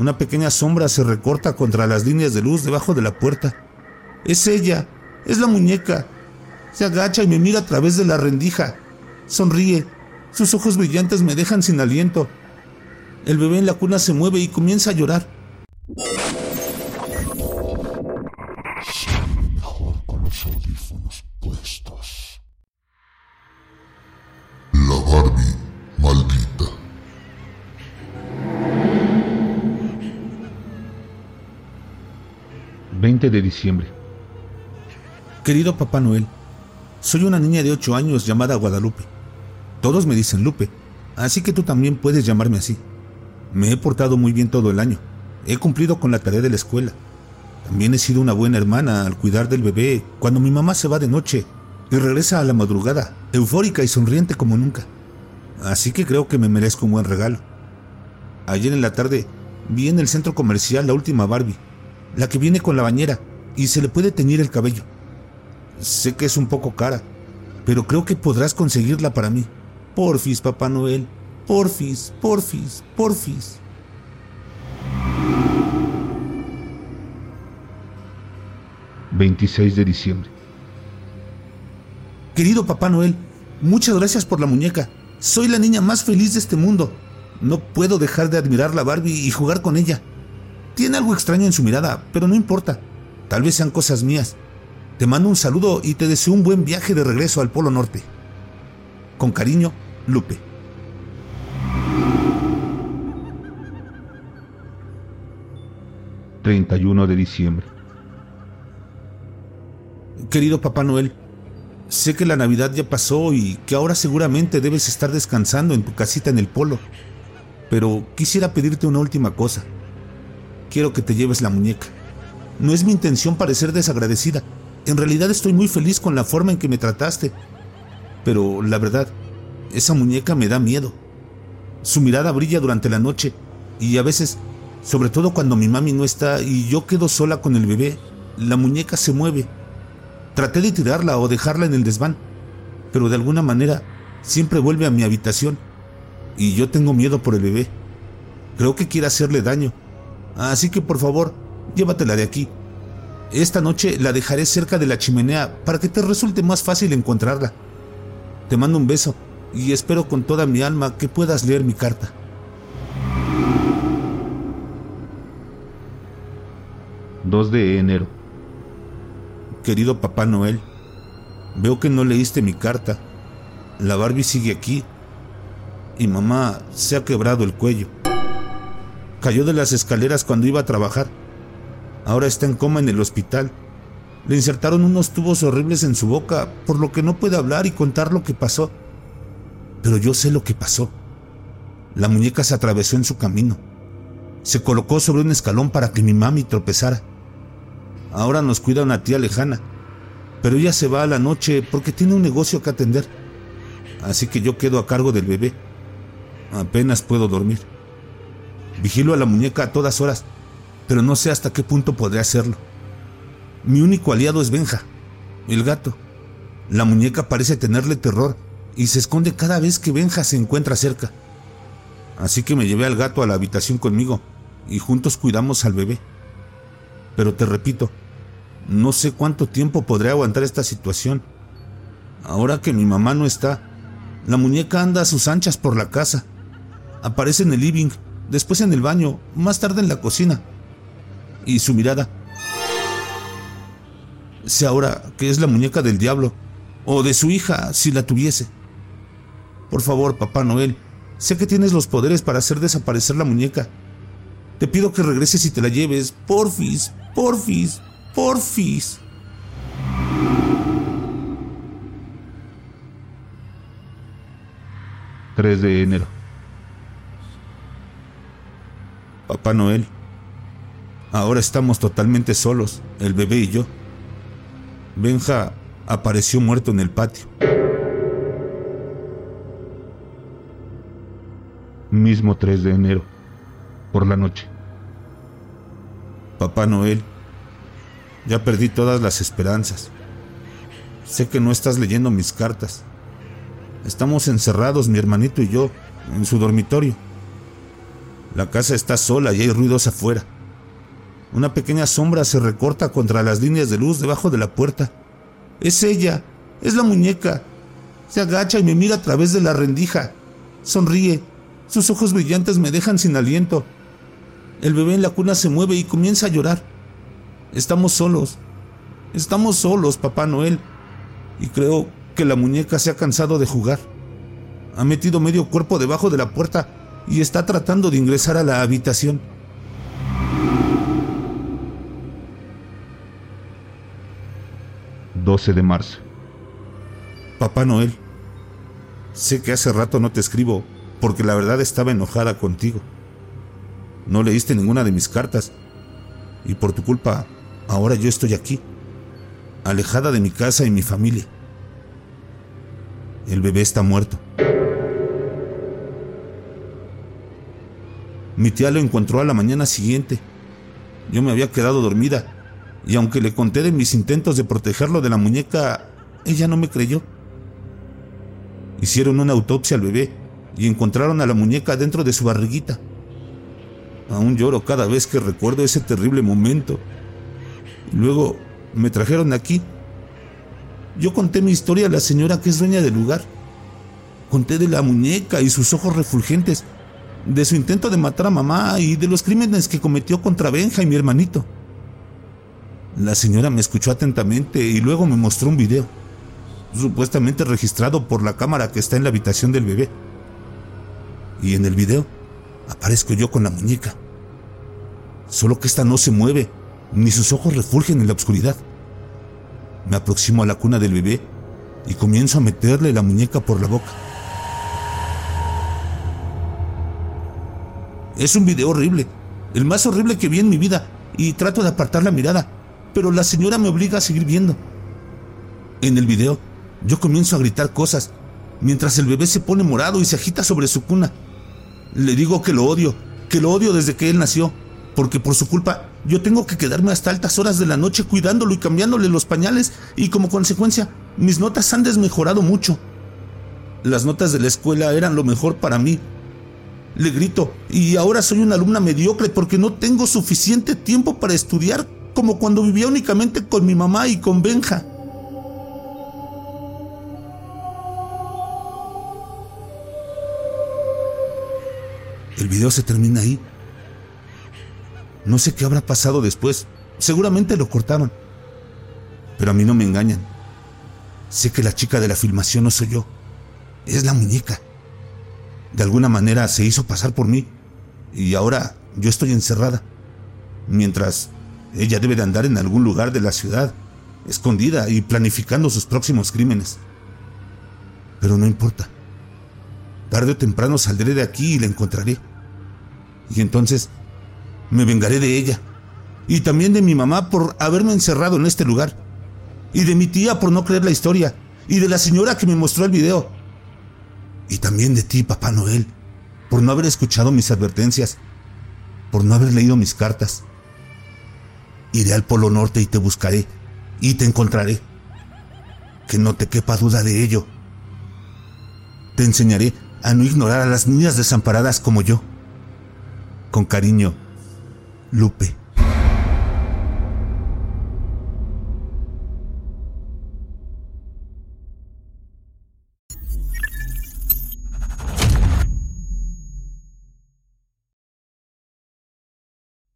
Una pequeña sombra se recorta contra las líneas de luz debajo de la puerta. Es ella, es la muñeca. Se agacha y me mira a través de la rendija. Sonríe. Sus ojos brillantes me dejan sin aliento. El bebé en la cuna se mueve y comienza a llorar. con los audífonos puestos. ...20 de diciembre... Querido Papá Noel... ...soy una niña de 8 años llamada Guadalupe... ...todos me dicen Lupe... ...así que tú también puedes llamarme así... ...me he portado muy bien todo el año... ...he cumplido con la tarea de la escuela... También he sido una buena hermana al cuidar del bebé cuando mi mamá se va de noche y regresa a la madrugada, eufórica y sonriente como nunca. Así que creo que me merezco un buen regalo. Ayer en la tarde vi en el centro comercial la última Barbie, la que viene con la bañera y se le puede teñir el cabello. Sé que es un poco cara, pero creo que podrás conseguirla para mí. Porfis, Papá Noel. Porfis, porfis, porfis. 26 de diciembre. Querido Papá Noel, muchas gracias por la muñeca. Soy la niña más feliz de este mundo. No puedo dejar de admirar la Barbie y jugar con ella. Tiene algo extraño en su mirada, pero no importa. Tal vez sean cosas mías. Te mando un saludo y te deseo un buen viaje de regreso al Polo Norte. Con cariño, Lupe. ...31 de diciembre... Querido Papá Noel, sé que la Navidad ya pasó y que ahora seguramente debes estar descansando en tu casita en el polo, pero quisiera pedirte una última cosa. Quiero que te lleves la muñeca. No es mi intención parecer desagradecida. En realidad estoy muy feliz con la forma en que me trataste. Pero la verdad, esa muñeca me da miedo. Su mirada brilla durante la noche y a veces, sobre todo cuando mi mami no está y yo quedo sola con el bebé, la muñeca se mueve Traté de tirarla o dejarla en el desván, pero de alguna manera siempre vuelve a mi habitación y yo tengo miedo por el bebé. Creo que quiere hacerle daño. Así que por favor, llévatela de aquí. Esta noche la dejaré cerca de la chimenea para que te resulte más fácil encontrarla. Te mando un beso y espero con toda mi alma que puedas leer mi carta. ...2 de enero Querido Papá Noel, veo que no leíste mi carta. La Barbie sigue aquí y mamá se ha quebrado el cuello. Cayó de las escaleras cuando iba a trabajar. Ahora está en coma en el hospital. Le insertaron unos tubos horribles en su boca, por lo que no puede hablar y contar lo que pasó. Pero yo sé lo que pasó. La muñeca se atravesó en su camino. Se colocó sobre un escalón para que mi mami tropezara. Ahora nos cuida una tía lejana, pero ella se va a la noche porque tiene un negocio que atender. Así que yo quedo a cargo del bebé. Apenas puedo dormir. Vigilo a la muñeca a todas horas, pero no sé hasta qué punto podré hacerlo. Mi único aliado es Benja, el gato. La muñeca parece tenerle terror y se esconde cada vez que Benja se encuentra cerca. Así que me llevé al gato a la habitación conmigo y juntos cuidamos al bebé. Pero te repito, no sé cuánto tiempo podré aguantar esta situación. Ahora que mi mamá no está, la muñeca anda a sus anchas por la casa. Aparece en el living, después en el baño, más tarde en la cocina. Y su mirada. Sé ahora que es la muñeca del diablo, o de su hija, si la tuviese. Por favor, Papá Noel, sé que tienes los poderes para hacer desaparecer la muñeca. Te pido que regreses y te la lleves, porfis, porfis, Porfis. ...3 de enero... Papá Noel... ...ahora estamos totalmente solos... ...el bebé y yo... Benja apareció muerto en el patio... Mismo 3 de enero... ...por la noche... Papá Noel ya perdí todas las esperanzas. Sé que no estás leyendo mis cartas. Estamos encerrados, mi hermanito y yo, en su dormitorio. La casa está sola y hay ruidos afuera. Una pequeña sombra se recorta contra las líneas de luz debajo de la puerta. Es ella, es la muñeca. Se agacha y me mira a través de la rendija. Sonríe. Sus ojos brillantes me dejan sin aliento. El bebé en la cuna se mueve y comienza a llorar. Estamos solos. Estamos solos, Papá Noel. Y creo que la muñeca se ha cansado de jugar. Ha metido medio cuerpo debajo de la puerta y está tratando de ingresar a la habitación. 12 de marzo. Papá Noel, sé que hace rato no te escribo porque la verdad estaba enojada contigo. No leíste ninguna de mis cartas y por tu culpa ahora yo estoy aquí, alejada de mi casa y mi familia. El bebé está muerto. Mi tía lo encontró a la mañana siguiente. Yo me había quedado dormida y aunque le conté de mis intentos de protegerlo de la muñeca, ella no me creyó. Hicieron una autopsia al bebé y encontraron a la muñeca dentro de su barriguita. Aún lloro cada vez que recuerdo ese terrible momento. luego me trajeron aquí. Yo conté mi historia a la señora que es dueña del lugar. Conté de la muñeca y sus ojos refulgentes, de su intento de matar a mamá y de los crímenes que cometió contra Benja y mi hermanito. La señora me escuchó atentamente y luego me mostró un video, supuestamente registrado por la cámara que está en la habitación del bebé. Y en el video aparezco yo con la muñeca. Solo que esta no se mueve, ni sus ojos refulgen en la oscuridad. Me aproximo a la cuna del bebé y comienzo a meterle la muñeca por la boca. Es un video horrible, el más horrible que vi en mi vida, y trato de apartar la mirada, pero la señora me obliga a seguir viendo. En el video, yo comienzo a gritar cosas, mientras el bebé se pone morado y se agita sobre su cuna. Le digo que lo odio, que lo odio desde que él nació, porque por su culpa yo tengo que quedarme hasta altas horas de la noche cuidándolo y cambiándole los pañales, y como consecuencia, mis notas han desmejorado mucho. Las notas de la escuela eran lo mejor para mí. Le grito, y ahora soy una alumna mediocre porque no tengo suficiente tiempo para estudiar como cuando vivía únicamente con mi mamá y con Benja. El video se termina ahí. No sé qué habrá pasado después. Seguramente lo cortaron. Pero a mí no me engañan. Sé que la chica de la filmación no soy yo. Es la muñeca. De alguna manera se hizo pasar por mí. Y ahora yo estoy encerrada. Mientras ella debe de andar en algún lugar de la ciudad, escondida y planificando sus próximos crímenes. Pero no importa. Tarde o temprano saldré de aquí y la encontraré. Y entonces me vengaré de ella. Y también de mi mamá por haberme encerrado en este lugar. Y de mi tía por no creer la historia. Y de la señora que me mostró el video. Y también de ti, Papá Noel, por no haber escuchado mis advertencias. Por no haber leído mis cartas Iré al Polo Norte y te buscaré y te encontraré. Que no te quepa duda de ello. Te enseñaré a no ignorar a las niñas desamparadas como yo. Con cariño, Lupe.